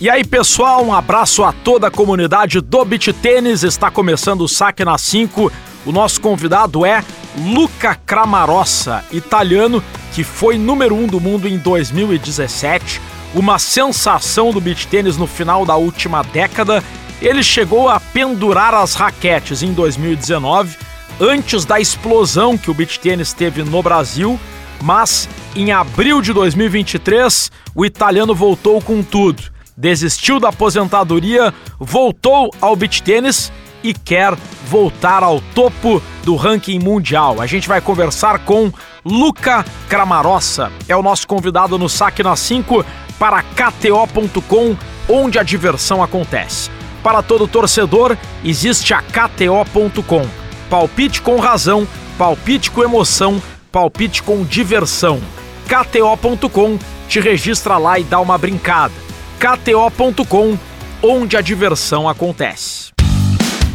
E aí, pessoal, um abraço a toda a comunidade do Beach Tênis. Está começando o Saque na 5. O nosso convidado é Luca Cramarossa, italiano que foi número 1 um do mundo em 2017, uma sensação do beach tênis no final da última década. Ele chegou a pendurar as raquetes em 2019, antes da explosão que o beach tênis teve no Brasil, mas em abril de 2023 o italiano voltou com tudo. Desistiu da aposentadoria, voltou ao beach tênis e quer voltar ao topo do ranking mundial. A gente vai conversar com Luca Cramarossa, é o nosso convidado no Saque na 5 para KTO.com, onde a diversão acontece. Para todo torcedor, existe a KTO.com. Palpite com razão, palpite com emoção, palpite com diversão. KTO.com te registra lá e dá uma brincada. KTO.com, onde a diversão acontece.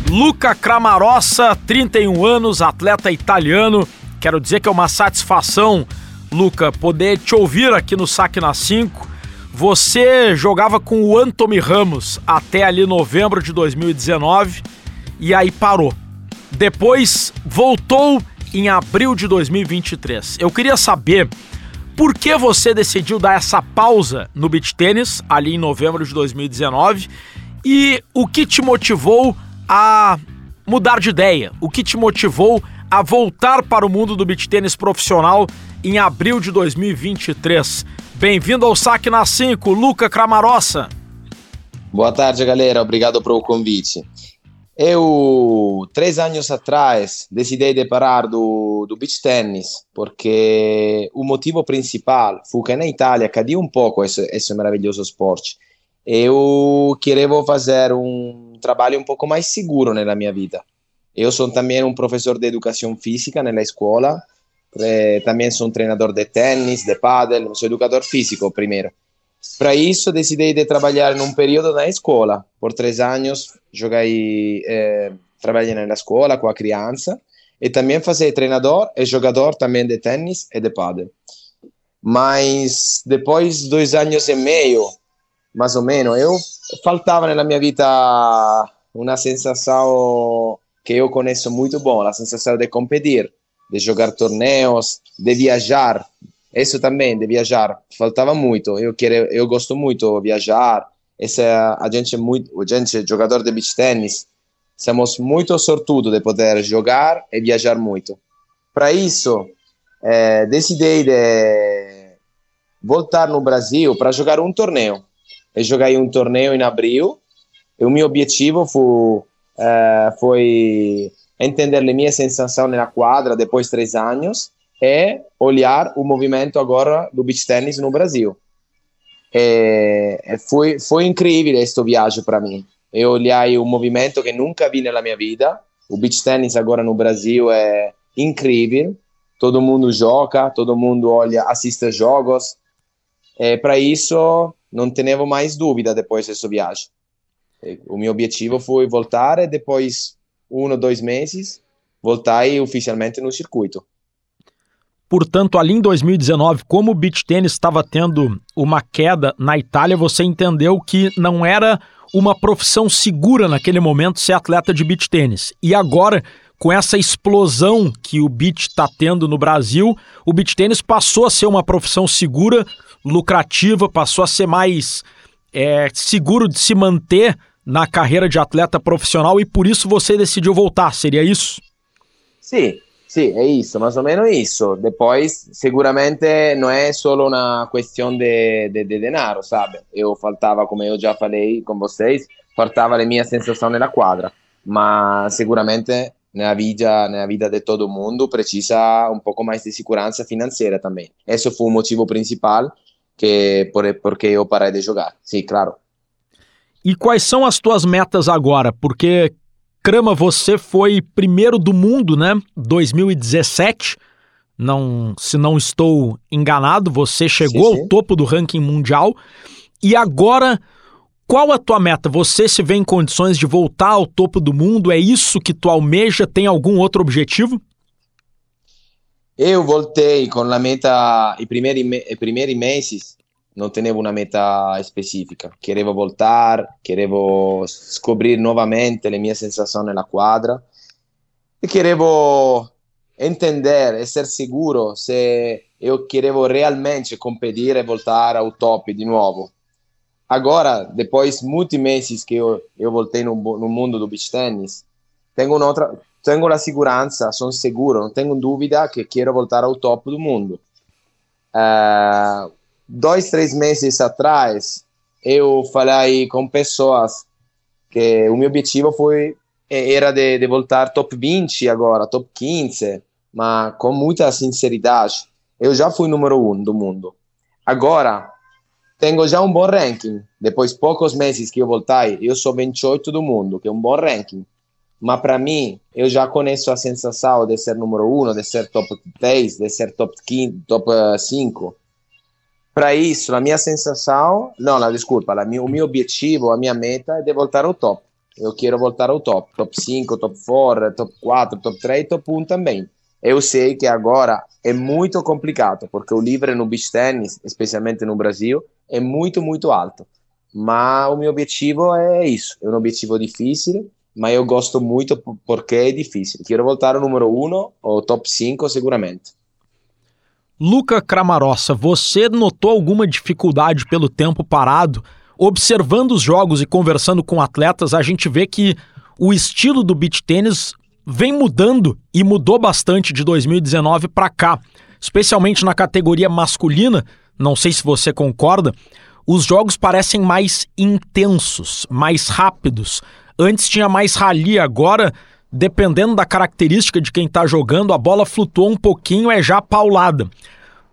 Luca Cramarossa, 31 anos, atleta italiano. Quero dizer que é uma satisfação, Luca, poder te ouvir aqui no Saque na 5. Você jogava com o Anthony Ramos até ali novembro de 2019 e aí parou. Depois voltou em abril de 2023. Eu queria saber por que você decidiu dar essa pausa no beach tênis ali em novembro de 2019 e o que te motivou a mudar de ideia? O que te motivou a voltar para o mundo do beach tênis profissional em abril de 2023? Bem-vindo ao Saque na 5, Luca Cramarossa. Boa tarde, galera. Obrigado pelo convite. Eu, três anos atrás, decidi de parar do, do beach tennis porque o motivo principal foi que na Itália caiu um pouco esse, esse maravilhoso esporte. Eu queria fazer um trabalho um pouco mais seguro na minha vida. Eu sou também um professor de educação física na escola, eh, também sou um treinador de tênis, de paddle, sou educador físico primeiro. Para isso, decidi de trabalhar num período na escola. Por três anos, joguei, eh, trabalhei na escola com a criança e também fazer treinador e jogador também de tênis e de paddle. Mas depois de dois anos e meio, mais ou menos, eu faltava na minha vida uma sensação que eu conheço muito bom, a sensação de competir, de jogar torneios, de viajar. Isso também, de viajar, faltava muito. Eu quero, eu gosto muito de viajar. Essa a gente muito, a gente jogador de beach tennis, somos muito sortudos de poder jogar e viajar muito. Para isso, é, decidi de voltar no Brasil para jogar um torneio eu joguei um torneio em abril e o meu objetivo foi, uh, foi entender a minha sensação na quadra depois de três anos e olhar o movimento agora do beach tennis no Brasil. E foi, foi incrível esta viagem para mim. Eu olhei um movimento que nunca vi na minha vida. O beach tennis agora no Brasil é incrível. Todo mundo joga, todo mundo olha, assiste jogos. É, para isso, não tenho mais dúvida depois dessa viagem. O meu objetivo foi voltar e depois, um ou dois meses, voltar oficialmente no circuito. Portanto, ali em 2019, como o beach tênis estava tendo uma queda na Itália, você entendeu que não era uma profissão segura naquele momento ser atleta de beach tênis. E agora, com essa explosão que o beach está tendo no Brasil, o beach tênis passou a ser uma profissão segura lucrativa, passou a ser mais é, seguro de se manter na carreira de atleta profissional e por isso você decidiu voltar, seria isso? Sim, sim, é isso, mais ou menos isso. Depois, seguramente não é só uma questão de, de, de denaro, sabe? Eu faltava, como eu já falei com vocês, faltava a minha sensação na quadra, mas seguramente na vida, na vida de todo mundo precisa um pouco mais de segurança financeira também. Esse foi o motivo principal que por, porque eu parei de jogar. Sim, claro. E quais são as tuas metas agora? Porque Crama, você foi primeiro do mundo, né? 2017. Não, se não estou enganado, você chegou sim, sim. ao topo do ranking mundial. E agora, qual a tua meta? Você se vê em condições de voltar ao topo do mundo? É isso que tu almeja? Tem algum outro objetivo? Eu voltei com a meta, i primi, i primi mesi, não tinha uma meta específica. Queria voltar, queria descobrir novamente as minhas sensações na quadra e queria entender e ser seguro se eu queria realmente competir e voltar ao top de novo. Agora, depois de muitos meses que eu, eu voltei no, no mundo do beach tennis, tenho outra, tenho a segurança, sou seguro, não tenho dúvida que quero voltar ao top do mundo. Uh, dois, três meses atrás, eu falei com pessoas que o meu objetivo foi era de, de voltar top 20 agora, top 15, mas com muita sinceridade. Eu já fui número um do mundo. Agora, tenho já um bom ranking. Depois de poucos meses que eu voltei, eu sou 28 do mundo, que é um bom ranking. Mas para mim, eu já conheço a sensação de ser número um, de ser top 10, de ser top 15, top 5. Para isso, a minha sensação, não, não desculpa, o meu objetivo, a minha meta é voltar ao top. Eu quero voltar ao top, top 5, top 4, top 4, top 3, top 1 também. Eu sei que agora é muito complicado, porque o livre no beach tennis, especialmente no Brasil, é muito, muito alto. Mas o meu objetivo é isso. É um objetivo difícil, mas eu gosto muito porque é difícil. Quero voltar ao número 1 ou top 5 seguramente. Luca Cramarossa, você notou alguma dificuldade pelo tempo parado? Observando os jogos e conversando com atletas, a gente vê que o estilo do beach tênis vem mudando e mudou bastante de 2019 para cá, especialmente na categoria masculina. Não sei se você concorda. Os jogos parecem mais intensos, mais rápidos. Antes tinha mais rali, agora dependendo da característica de quem está jogando, a bola flutuou um pouquinho, é já paulada.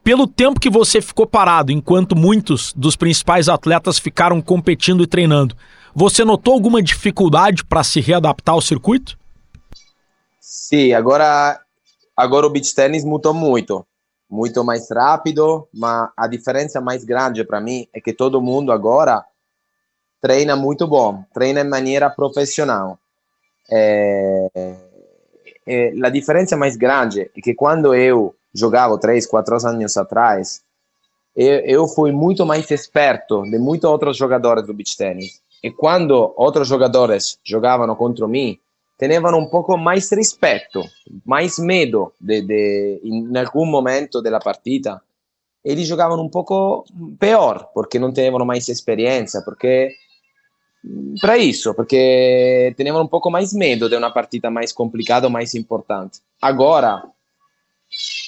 Pelo tempo que você ficou parado, enquanto muitos dos principais atletas ficaram competindo e treinando, você notou alguma dificuldade para se readaptar ao circuito? Sim, agora, agora o beach tennis mudou muito. Muito mais rápido, mas a diferença mais grande para mim é que todo mundo agora treina muito bom, treina de maneira profissional. É, é, a diferença mais grande é que quando eu jogava três, quatro anos atrás, eu fui muito mais esperto de muitos outros jogadores do beach tennis. E quando outros jogadores jogavam contra mim, tinham um pouco mais respeito, mais medo de, de em algum momento da partida. Eles jogavam um pouco pior, porque não tinham mais experiência, porque para isso, porque tinham um pouco mais medo de uma partida mais complicada mais importante. Agora,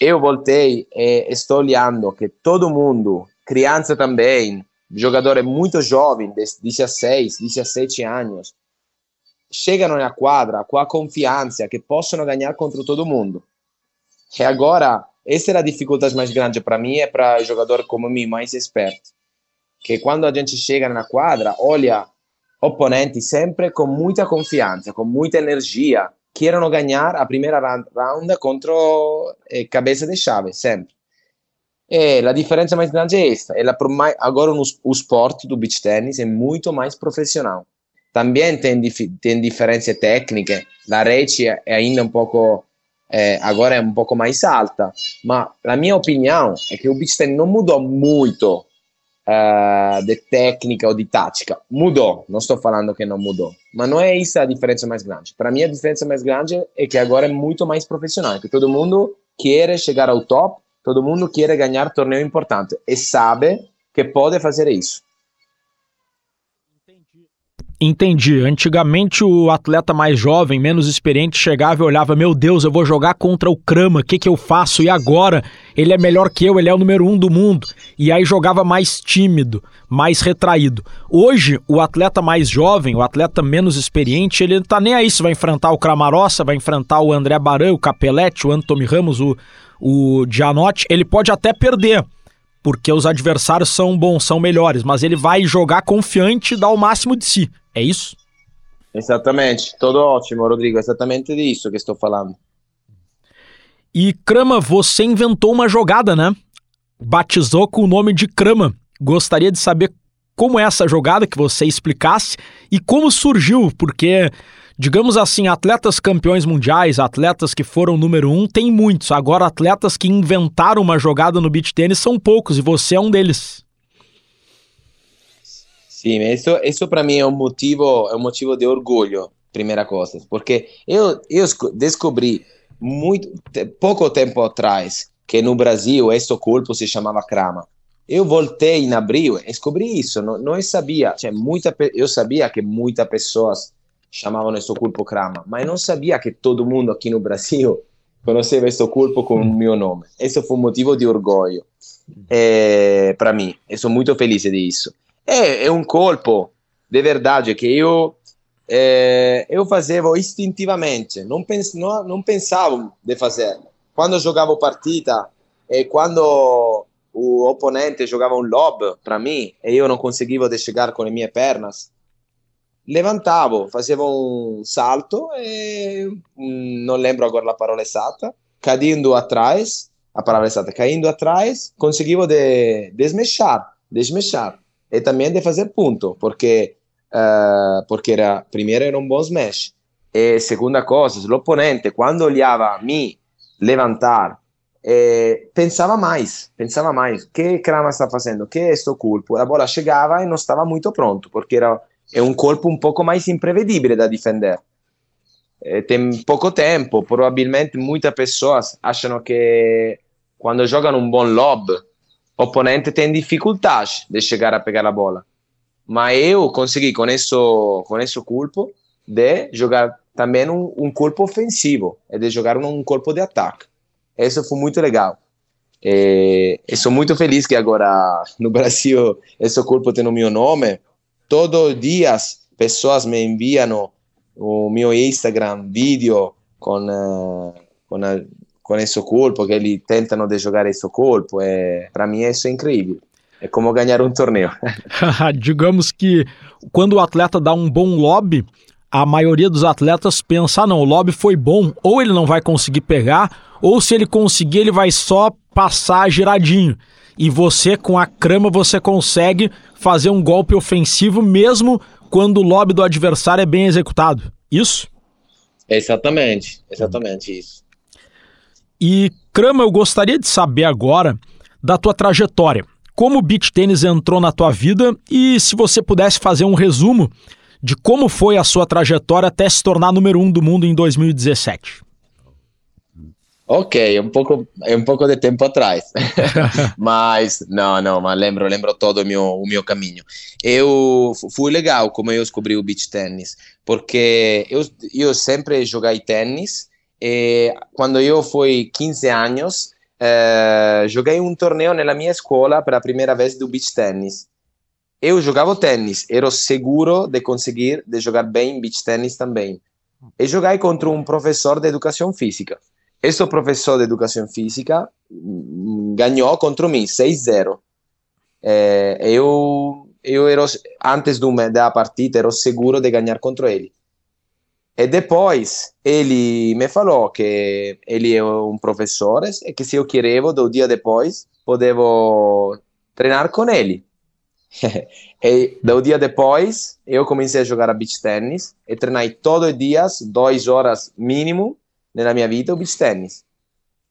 eu voltei e estou olhando que todo mundo, criança também, jogadores muito jovens, de 16, 17 anos, chegam na quadra com a confiança que possono ganhar contra todo mundo. E agora, essa é a dificuldade mais grande para mim e para jogador como mim, mais esperto. Que quando a gente chega na quadra, olha opponenti sempre com muita confiança, com muita energia, querem ganhar a primeira round contro eh, cabeça de chave, sempre. E a diferença mais grande é esta. Ela, agora o esporte do beach tennis é muito mais profissional. Também tem, tem diferença técnica. A rede é ainda um pouco, eh, agora é um pouco mais alta. Mas a minha opinião é que o beach tennis não mudou muito uh, de técnica ou de tática. Mudou, não estou falando que não mudou, mas não é isso a diferença mais grande. Para mim, a diferença mais grande é que agora é muito mais profissional, que todo mundo quer chegar ao top, todo mundo quer ganhar torneio importante e sabe que pode fazer isso. Entendi. Antigamente o atleta mais jovem, menos experiente, chegava e olhava: Meu Deus, eu vou jogar contra o Krama, o que, que eu faço? E agora? Ele é melhor que eu, ele é o número um do mundo. E aí jogava mais tímido, mais retraído. Hoje, o atleta mais jovem, o atleta menos experiente, ele não tá nem aí se vai enfrentar o Cramarossa, vai enfrentar o André Baran, o Capelete, o Anthony Ramos, o, o Gianotti. Ele pode até perder porque os adversários são bons, são melhores, mas ele vai jogar confiante e dar o máximo de si. É isso? Exatamente, tudo ótimo, Rodrigo. Exatamente disso que estou falando. E Krama, você inventou uma jogada, né? Batizou com o nome de Krama. Gostaria de saber como é essa jogada, que você explicasse e como surgiu, porque digamos assim, atletas campeões mundiais, atletas que foram número um, tem muitos. Agora, atletas que inventaram uma jogada no beach tênis são poucos e você é um deles. Sim, isso, isso para mim é um motivo, é um motivo de orgulho, primeira coisa, porque eu, eu descobri muito pouco tempo atrás que no Brasil esse corpo se chamava crama. Eu voltei em abril e descobri isso, não, não sabia, muita, eu sabia que muitas pessoas chamavam esse corpo crama, mas não sabia que todo mundo aqui no Brasil conheceva questo corpo com o meu nome. Esse foi um motivo de orgulho é, para mim. Eu sou muito feliz disso. É, é um corpo de verdade que eu é, eu fazia instintivamente, não, pens, não, pensava de fazer. Quando jogava partita e quando o oponente jogava um lob para mim e eu não conseguia chegar com as minhas pernas, levantavo, facevo un salto e non lembro agora a parola esatta, caindo atrás, a palavra exata, caindo atrás, conseguivo de desmechar, desmechar e também de fazer ponto, porque uh, porque era primeiro era um bom smash. E segunda coisa, l'opponente quando olhava me levantar eh, pensava mais, pensava mais, que Krama está fazendo, que sto colpo, a bola chegava e não estava muito pronto, porque era é um corpo um pouco mais imprevisível da defender. É, tem pouco tempo, provavelmente muitas pessoas acham que quando jogam um bom lob, o oponente tem dificuldade de chegar a pegar a bola. Mas eu consegui com esse, com esse corpo de jogar também um, corpo ofensivo, e de jogar um corpo de ataque. Isso foi muito legal. E, e sou muito feliz que agora no Brasil esse corpo tem o meu nome todos os dias pessoas me enviam o meu Instagram vídeo com, uh, com, a, com esse corpo, que eles tentam de jogar esse corpo. E para mim isso é incrível. É como ganhar um torneio. Digamos que quando o atleta dá um bom lobby, a maioria dos atletas pensa: ah, não, o lobby foi bom, ou ele não vai conseguir pegar, ou se ele conseguir, ele vai só passar giradinho e você com a crama você consegue fazer um golpe ofensivo mesmo quando o lobby do adversário é bem executado. Isso? Exatamente, exatamente isso. E Crama, eu gostaria de saber agora da tua trajetória. Como o beach tênis entrou na tua vida e se você pudesse fazer um resumo de como foi a sua trajetória até se tornar número um do mundo em 2017. Ok, é um pouco, é um pouco de tempo atrás, mas não, não, mas lembro, lembro todo o meu, o meu caminho. Eu fui legal como eu descobri o beach tennis, porque eu, eu sempre joguei tênis e quando eu fui 15 anos, eh, joguei um torneio na minha escola pela primeira vez do beach tennis. Eu jogava tênis, era seguro de conseguir de jogar bem beach tennis também. E joguei contra um professor de educação física. Esse professor de educação física mm, ganhou contra mim 6-0. É, eu, eu era, antes do, da partida, era seguro de ganhar contra ele. E depois ele me falou que ele é um professor e que se eu queria, do dia depois, podevo treinar com ele. e do dia depois, eu comecei a jogar a beach tennis e treinei todos os dias, duas horas mínimo, nella mia vita o beach tennis.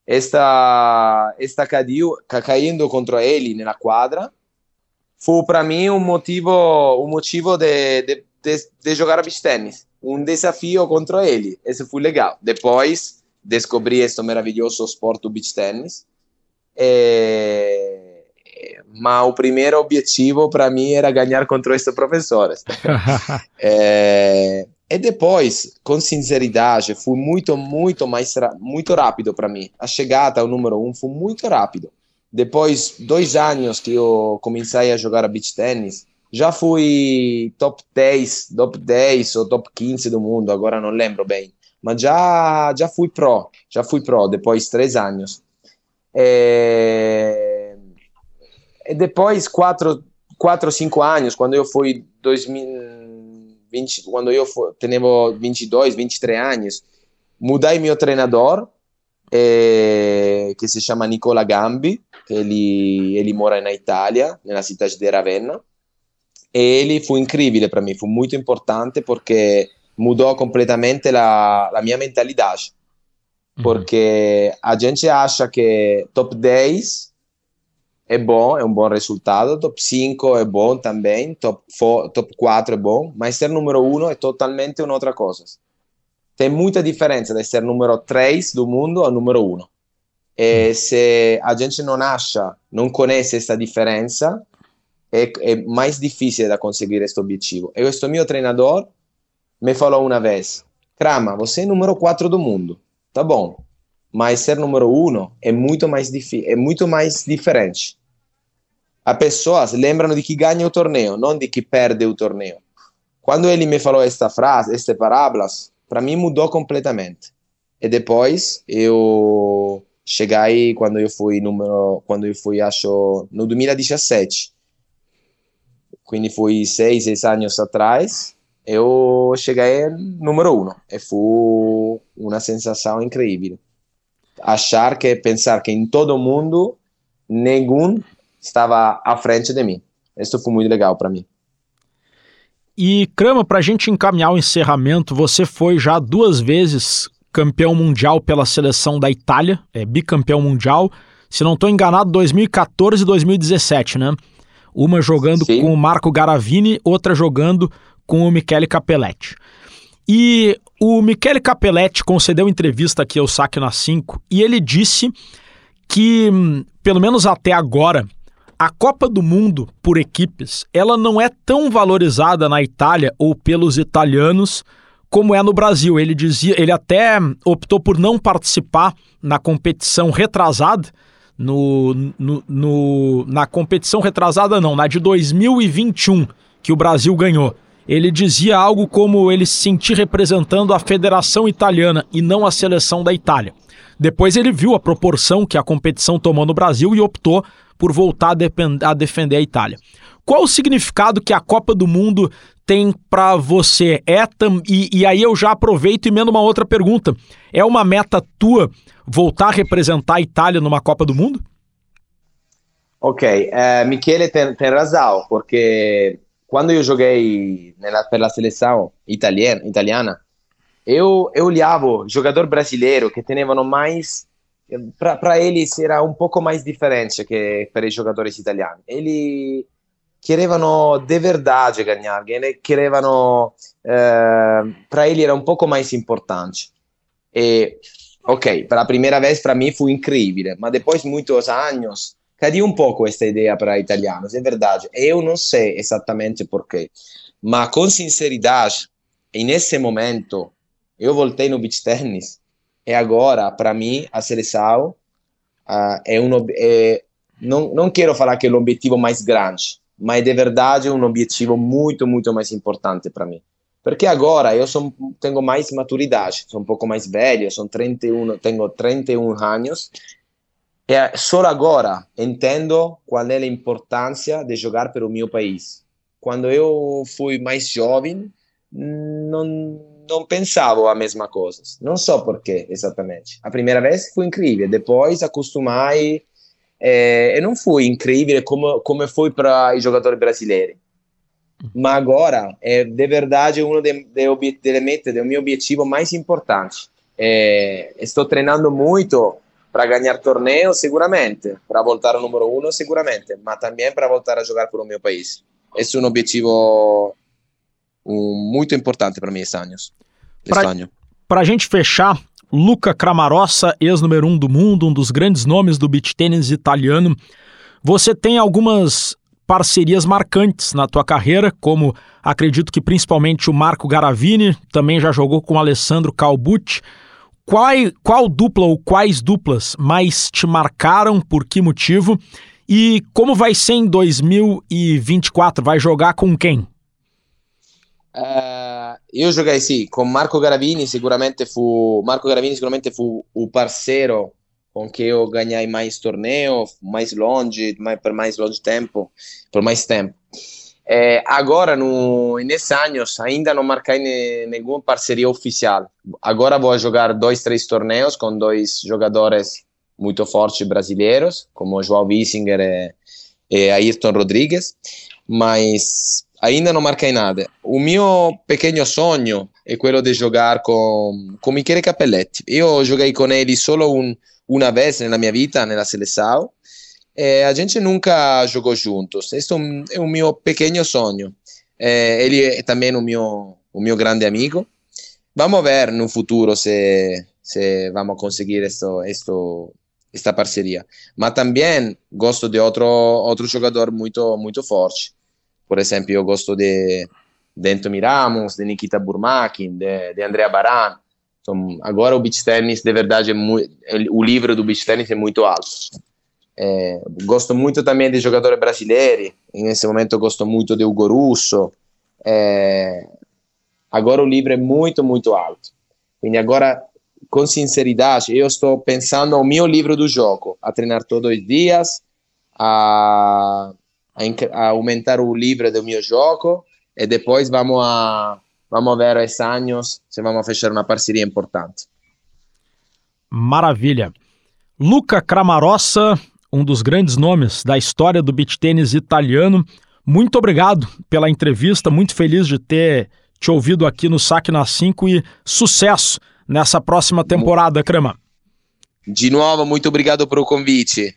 E sta, e sta caindo contro ele nella quadra. Fu para mim um motivo um motivo de, de, de, de jogar beach tennis. Um desafio contra ele esse foi legal depois descobri este maravilhoso esporte do beach tennis. Mas o primeiro objetivo para mim era ganhar contra estes professores é, E depois, com sinceridade, foi muito, muito mais muito rápido para mim. A chegada ao número um foi muito rápido. Depois, dois anos que eu comecei a jogar beach tennis, já fui top 10, top 10 ou top 15 do mundo, agora não lembro bem. Mas já, já fui pro, já fui pro, depois de três anos. E, e depois, quatro, quatro, cinco anos, quando eu fui 2000 20, quando eu tenho 22, 23 anos, mudei meu treinador, eh, que se chama Nicola Gambi, que ele, ele mora na Itália, na cidade de Ravenna, e ele foi incrível para mim, foi muito importante porque mudou completamente a, a minha mentalidade. Uhum. Porque a gente acha que top 10 é bom, é um bom resultado, top 5 é bom também, top, 4, top 4 é bom, mas ser número 1 é totalmente outra coisa. Tem muita diferença de ser número 3 do mundo ao número 1. E se a gente não acha, não conhece essa diferença, é, é mais difícil de conseguir este objetivo. E este meu treinador me falou uma vez, Crama, você é número 4 do mundo, tá bom, mas ser número 1 é muito mais é muito mais diferente. As pessoas lembram de que ganha o torneio, não de que perde o torneio. Quando ele me falou esta frase, estas parábolas, para mim mudou completamente. E depois eu cheguei quando eu fui número, quando eu fui acho no 2017. Quindi foi seis, seis anos atrás. Eu cheguei número um e foi uma sensação incrível. Achar que pensar que em todo mundo nenhum estava à frente de mim. Isso foi muito legal para mim. E Crama, para a gente encaminhar o encerramento, você foi já duas vezes campeão mundial pela seleção da Itália, é bicampeão mundial. Se não estou enganado, 2014 e 2017, né? Uma jogando Sim. com o Marco Garavini, outra jogando com o Michele Capelletti. E o Michele Capelletti concedeu entrevista aqui ao Saque na 5 e ele disse que, pelo menos até agora, a Copa do Mundo por equipes, ela não é tão valorizada na Itália ou pelos italianos como é no Brasil. Ele dizia, ele até optou por não participar na competição retrasada, no, no, no, na competição retrasada não, na de 2021, que o Brasil ganhou. Ele dizia algo como ele se sentir representando a Federação Italiana e não a seleção da Itália. Depois ele viu a proporção que a competição tomou no Brasil e optou por voltar a, a defender a Itália. Qual o significado que a Copa do Mundo tem para você? É e, e aí eu já aproveito e emendo uma outra pergunta. É uma meta tua voltar a representar a Itália numa Copa do Mundo? Ok, uh, Michele tem, tem razão, porque quando eu joguei nella, pela seleção italiana, italiana eu, eu olhava jogador brasileiro que tinham mais para eles era um pouco mais diferente que para os jogadores italianos. Eles querevano de verdade ganhar, querevano, eh, para ele era um pouco mais importante. E, ok, pela primeira vez para mim foi incrível, mas depois muitos anos caiu um pouco esta ideia para italianos, é verdade. Eu não sei exatamente porquê, mas com sinceridade, nesse momento, eu voltei no beach tennis e agora, para mim, a seleção uh, é um... Não, não quero falar que é o objetivo mais grande, mas de verdade é um objetivo muito, muito mais importante para mim. Porque agora eu sou, tenho mais maturidade, sou um pouco mais velho, sou 31, tenho 31 anos, e só agora entendo qual é a importância de jogar pelo meu país. Quando eu fui mais jovem, não, não pensava a mesma coisa. Não sei porquê, exatamente. A primeira vez foi incrível, depois acostumei é, não foi incrível como, como foi para os jogadores brasileiros. Mas agora, é de verdade um de, de, de elementos do meu objetivo mais importante. É, estou treinando muito para ganhar torneios, seguramente. Para voltar ao número um, seguramente. Mas também para voltar a jogar pelo meu país. Esse é um objetivo muito importante para mim esse ano. Para a gente fechar, Luca Cramarossa, ex-número um do mundo, um dos grandes nomes do beach tênis italiano. Você tem algumas parcerias marcantes na tua carreira, como acredito que principalmente o Marco Garavini, também já jogou com o Alessandro Calbucci. Qual, qual dupla ou quais duplas mais te marcaram, por que motivo? E como vai ser em 2024? Vai jogar com quem? Uh, giocai sì, con Marco Garavini sicuramente fu Marco Garavini sicuramente fu un parceiro com que eu ganhei mais torneio, mais longe, mais, por mais longe tempo, por mais tempo. É, agora, no, nesse anos, ainda não marquei ne, nenhuma parceria oficial. Agora vou jogar dois, três torneios com dois jogadores muito fortes brasileiros, como João Wiesinger e, e Ayrton Rodrigues, mas ainda não marquei nada. O meu pequeno sonho é quello de jogar com, com Michele Capelletti. Eu joguei com ele solo un, uma vez nella mia vita, nella seleção, É, a gente nunca jogou juntos. Esse é, um, o meu pequeno sonho. É, ele é também o meu, o meu grande amigo. Vamos ver no futuro se, se vamos conseguir esto, esto, esta parceria. Mas também gosto de outro, outro jogador muito, muito forte. Por exemplo, eu gosto de, de Anthony Ramos, de Nikita Burmakin, de, de Andrea Baran. Então, agora o beach tennis, de verdade, é muito, o livro do beach tennis é muito alto. É, gosto muito também de jogadores brasileiros. Nesse momento, gosto muito de Hugo Russo. É, agora o livro é muito, muito alto. Quindi agora, com sinceridade, eu estou pensando no meu livro do jogo, a treinar todos os dias, a, a, a aumentar o livro do meu jogo e depois vamos a vamos ver esses anos se vamos fechar uma parceria importante. Maravilha. Luca Cramarossa, um dos grandes nomes da história do beach tênis italiano. Muito obrigado pela entrevista, muito feliz de ter te ouvido aqui no Saque na 5 e sucesso nessa próxima temporada, Crema. De novo, muito obrigado pelo convite.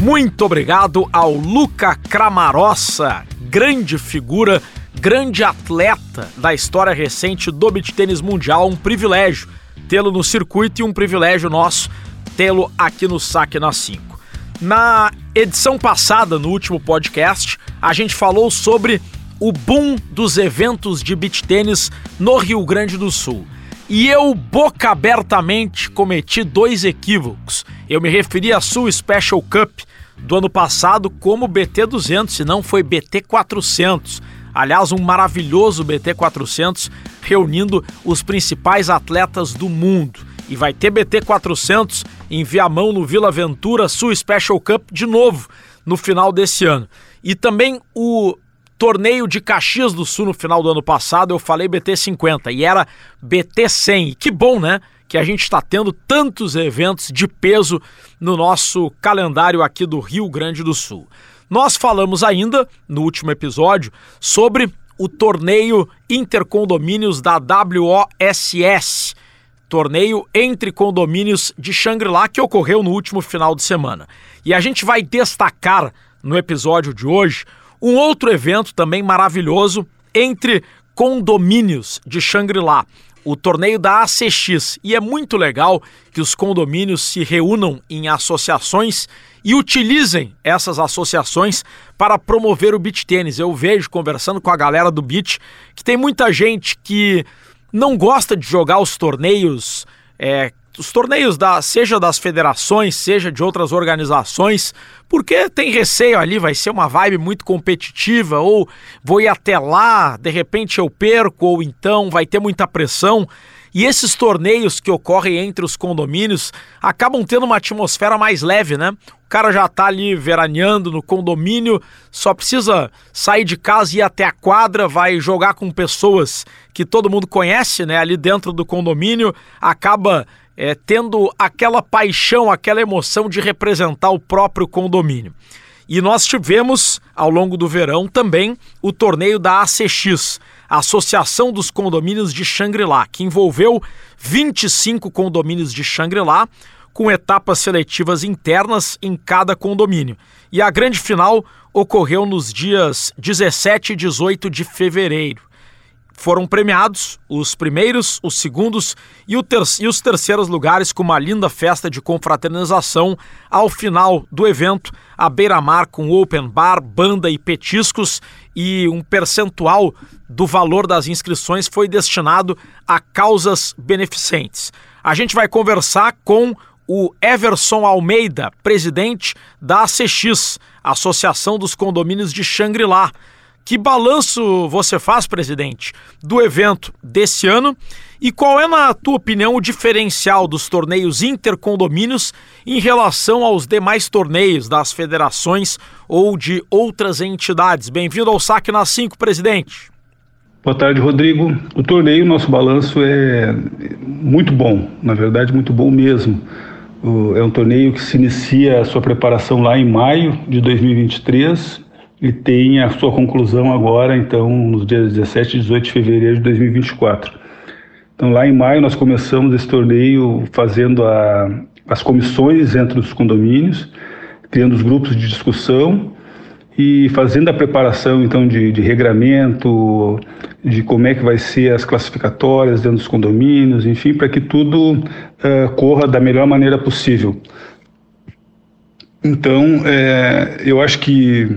Muito obrigado ao Luca Cramarossa, grande figura, grande atleta da história recente do beach tênis mundial. Um privilégio tê-lo no circuito e um privilégio nosso tê-lo aqui no Saque na 5. Na edição passada, no último podcast, a gente falou sobre o boom dos eventos de beach tênis no Rio Grande do Sul. E eu boca abertamente cometi dois equívocos. Eu me referi à Sul Special Cup do ano passado como BT 200, se não foi BT 400. Aliás, um maravilhoso BT 400 reunindo os principais atletas do mundo. E vai ter BT 400 em Viamão no Vila Ventura Sul Special Cup de novo no final desse ano. E também o torneio de Caxias do Sul no final do ano passado, eu falei BT 50 e era BT 100. E que bom, né? Que a gente está tendo tantos eventos de peso no nosso calendário aqui do Rio Grande do Sul. Nós falamos ainda, no último episódio, sobre o torneio Intercondomínios da WOSS, torneio entre condomínios de Shangri-La que ocorreu no último final de semana. E a gente vai destacar no episódio de hoje um outro evento também maravilhoso entre condomínios de Shangri-La, o torneio da ACX. E é muito legal que os condomínios se reúnam em associações e utilizem essas associações para promover o beach tênis. Eu vejo conversando com a galera do beach que tem muita gente que não gosta de jogar os torneios é, os torneios da, seja das federações, seja de outras organizações, porque tem receio ali, vai ser uma vibe muito competitiva, ou vou ir até lá, de repente eu perco, ou então vai ter muita pressão. E esses torneios que ocorrem entre os condomínios acabam tendo uma atmosfera mais leve, né? O cara já tá ali veraneando no condomínio, só precisa sair de casa e ir até a quadra, vai jogar com pessoas que todo mundo conhece, né? Ali dentro do condomínio, acaba é, tendo aquela paixão, aquela emoção de representar o próprio condomínio. E nós tivemos, ao longo do verão, também o torneio da ACX, Associação dos Condomínios de Xangri-Lá, que envolveu 25 condomínios de Xangri-Lá, com etapas seletivas internas em cada condomínio. E a grande final ocorreu nos dias 17 e 18 de fevereiro. Foram premiados os primeiros, os segundos e, ter e os terceiros lugares com uma linda festa de confraternização ao final do evento, a beira-mar com open bar, banda e petiscos e um percentual do valor das inscrições foi destinado a causas beneficentes. A gente vai conversar com o Everson Almeida, presidente da ACX, Associação dos Condomínios de Xangri-Lá. Que balanço você faz, presidente, do evento desse ano e qual é, na tua opinião, o diferencial dos torneios intercondomínios em relação aos demais torneios das federações ou de outras entidades? Bem-vindo ao Saque na 5, presidente. Boa tarde, Rodrigo. O torneio, nosso balanço é muito bom, na verdade, muito bom mesmo. É um torneio que se inicia a sua preparação lá em maio de 2023 e tem a sua conclusão agora, então, nos dias 17 e 18 de fevereiro de 2024. Então, lá em maio, nós começamos esse torneio fazendo a, as comissões entre os condomínios, criando os grupos de discussão e fazendo a preparação então de, de regramento, de como é que vai ser as classificatórias dentro dos condomínios, enfim, para que tudo uh, corra da melhor maneira possível. Então, é, eu acho que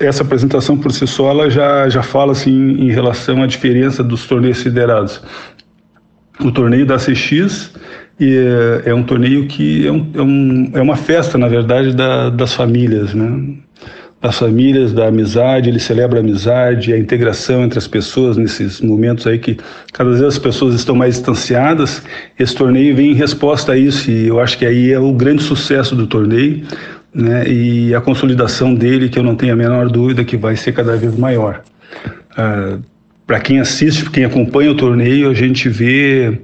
essa apresentação por si só ela já, já fala assim, em relação à diferença dos torneios federados. O torneio da CX é, é um torneio que é, um, é, um, é uma festa, na verdade, da, das famílias, né? das famílias, da amizade, ele celebra a amizade, a integração entre as pessoas nesses momentos aí que cada vez as pessoas estão mais distanciadas. Esse torneio vem em resposta a isso e eu acho que aí é o grande sucesso do torneio, né? E a consolidação dele, que eu não tenho a menor dúvida que vai ser cada vez maior. Ah, Para quem assiste, quem acompanha o torneio, a gente vê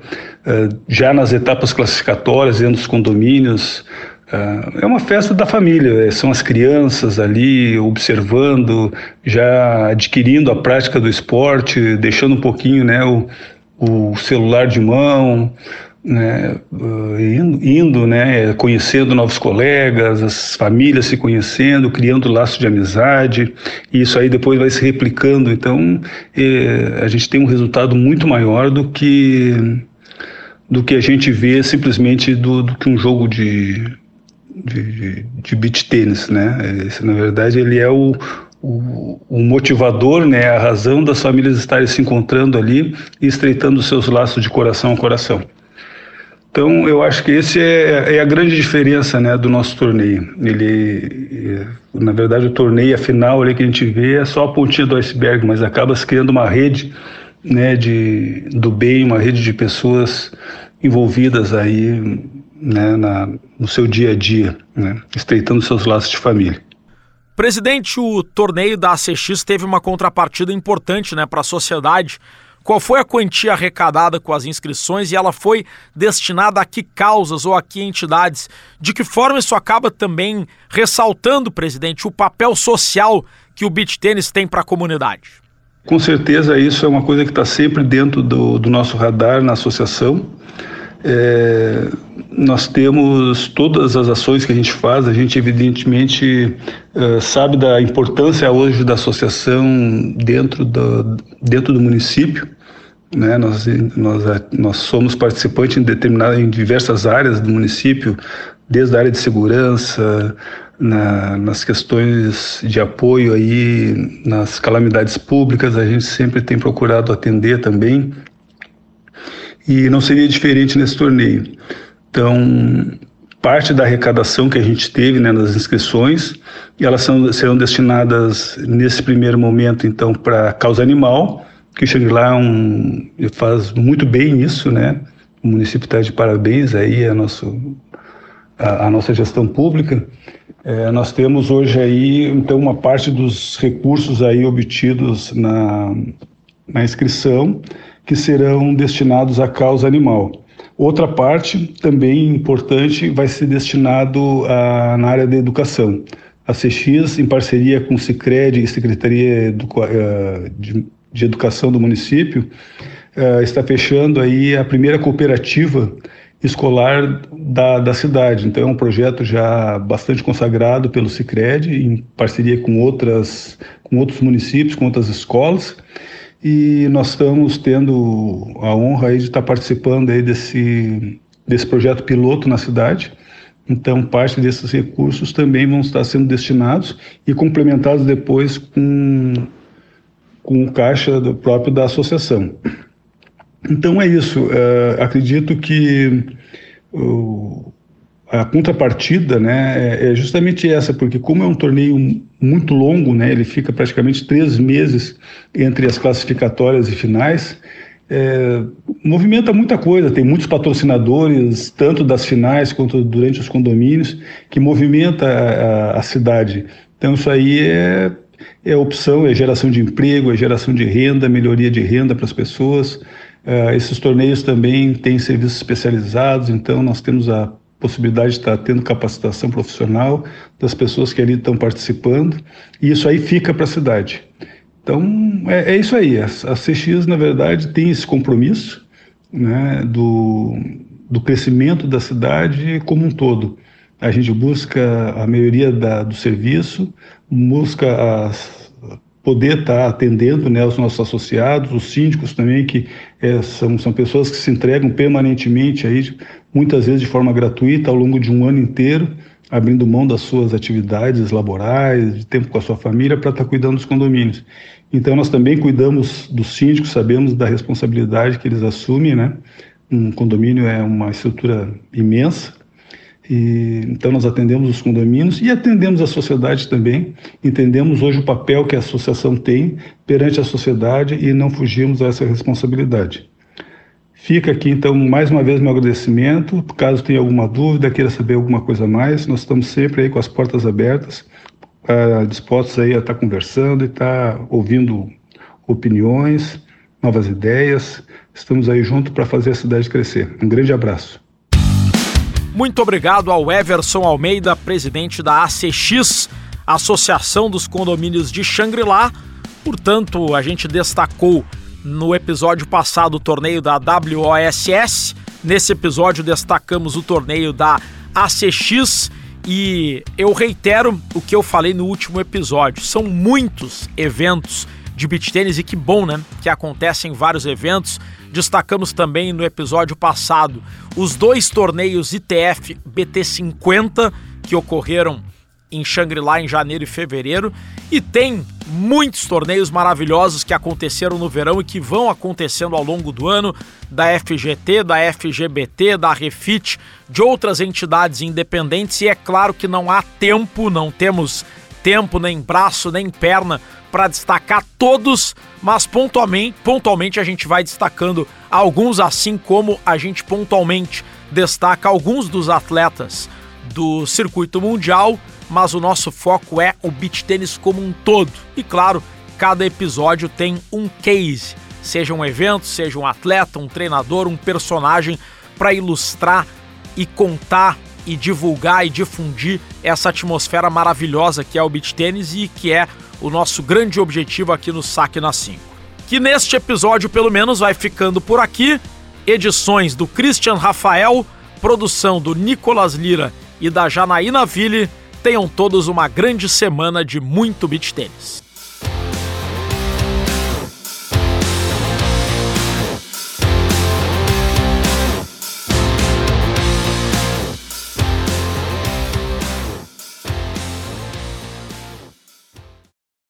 ah, já nas etapas classificatórias, dentro dos condomínios, ah, é uma festa da família, é, são as crianças ali observando, já adquirindo a prática do esporte, deixando um pouquinho né, o, o celular de mão, né, uh, indo, indo, né, conhecendo novos colegas, as famílias se conhecendo, criando laços de amizade, e isso aí depois vai se replicando. Então, eh, a gente tem um resultado muito maior do que do que a gente vê simplesmente do, do que um jogo de, de, de beach tênis, né? Esse, na verdade, ele é o, o, o, motivador, né, a razão das famílias estarem se encontrando ali e estreitando seus laços de coração a coração. Então, eu acho que esse é, é, a grande diferença né, do nosso torneio. Ele, é, na verdade, o torneio, a final ali que a gente vê é só a pontinha do iceberg, mas acaba se criando uma rede né, de, do bem, uma rede de pessoas envolvidas aí né, na, no seu dia a dia, né, estreitando seus laços de família. Presidente, o torneio da ACX teve uma contrapartida importante né, para a sociedade qual foi a quantia arrecadada com as inscrições e ela foi destinada a que causas ou a que entidades? De que forma isso acaba também ressaltando, presidente, o papel social que o beach tênis tem para a comunidade? Com certeza isso é uma coisa que está sempre dentro do, do, nosso radar na associação. É, nós temos todas as ações que a gente faz, a gente evidentemente é, sabe da importância hoje da associação dentro do, dentro do município né? Nós, nós, nós somos participantes em determinadas, em diversas áreas do município, desde a área de segurança, na, nas questões de apoio aí, nas calamidades públicas, a gente sempre tem procurado atender também. E não seria diferente nesse torneio. Então, parte da arrecadação que a gente teve né, nas inscrições, elas são, serão destinadas nesse primeiro momento, então, para causa animal, que Xangri-Lá é um, faz muito bem isso, né? O município está de parabéns aí a, nosso, a, a nossa gestão pública. É, nós temos hoje aí, então, uma parte dos recursos aí obtidos na, na inscrição que serão destinados à causa animal. Outra parte, também importante, vai ser destinado a, na área da educação. A CX, em parceria com o Cicred e Secretaria eh, de Educação do município, uh, está fechando aí a primeira cooperativa escolar da, da cidade. Então é um projeto já bastante consagrado pelo Cicred, em parceria com, outras, com outros municípios, com outras escolas. E nós estamos tendo a honra aí de estar participando aí desse, desse projeto piloto na cidade. Então, parte desses recursos também vão estar sendo destinados e complementados depois com com o caixa do, próprio da associação. Então é isso. É, acredito que o, a contrapartida né, é, é justamente essa, porque como é um torneio muito longo, né, ele fica praticamente três meses entre as classificatórias e finais, é, movimenta muita coisa, tem muitos patrocinadores, tanto das finais quanto durante os condomínios, que movimenta a, a, cidade. Então isso aí é é opção, é geração de emprego, é geração de renda, melhoria de renda para as pessoas. Uh, esses torneios também têm serviços especializados, então nós temos a possibilidade de estar tendo capacitação profissional das pessoas que ali estão participando, e isso aí fica para a cidade. Então, é, é, isso aí. A, a CX, na verdade, tem esse compromisso né, do, do crescimento da cidade como um todo. a gente busca a maioria da, do serviço, busca as, poder estar atendendo né, os nossos associados, os síndicos também, que é, são, são pessoas que se entregam permanentemente, aí, muitas vezes de forma gratuita, ao longo de um ano inteiro, abrindo mão das suas atividades laborais, de tempo com a sua família, para estar cuidando dos condomínios. Então, nós também cuidamos dos síndicos, sabemos da responsabilidade que eles assumem, né? Um condomínio é uma estrutura imensa, e, então, nós atendemos os condomínios e atendemos a sociedade também. Entendemos hoje o papel que a associação tem perante a sociedade e não fugimos a essa responsabilidade. Fica aqui, então, mais uma vez meu agradecimento. Caso tenha alguma dúvida, queira saber alguma coisa mais, nós estamos sempre aí com as portas abertas, uh, dispostos aí a estar conversando e estar ouvindo opiniões, novas ideias. Estamos aí juntos para fazer a cidade crescer. Um grande abraço. Muito obrigado ao Everson Almeida, presidente da ACX, Associação dos Condomínios de Xangri-Lá. Portanto, a gente destacou no episódio passado o torneio da WOSS. Nesse episódio destacamos o torneio da ACX e eu reitero o que eu falei no último episódio. São muitos eventos de beach tênis e que bom, né? Que acontecem vários eventos. Destacamos também no episódio passado os dois torneios ITF BT50 que ocorreram em Shangri-La em janeiro e fevereiro e tem muitos torneios maravilhosos que aconteceram no verão e que vão acontecendo ao longo do ano da FGT, da FGBT, da Refit, de outras entidades independentes e é claro que não há tempo, não temos tempo nem braço nem perna para destacar todos, mas pontualmente, pontualmente a gente vai destacando alguns, assim como a gente pontualmente destaca alguns dos atletas do circuito mundial, mas o nosso foco é o beach tênis como um todo. E claro, cada episódio tem um case, seja um evento, seja um atleta, um treinador, um personagem para ilustrar e contar e divulgar e difundir essa atmosfera maravilhosa que é o beach tênis e que é o nosso grande objetivo aqui no Saque na 5. Que neste episódio, pelo menos, vai ficando por aqui. Edições do Christian Rafael, produção do Nicolas Lira e da Janaína Ville. Tenham todos uma grande semana de muito beach tênis.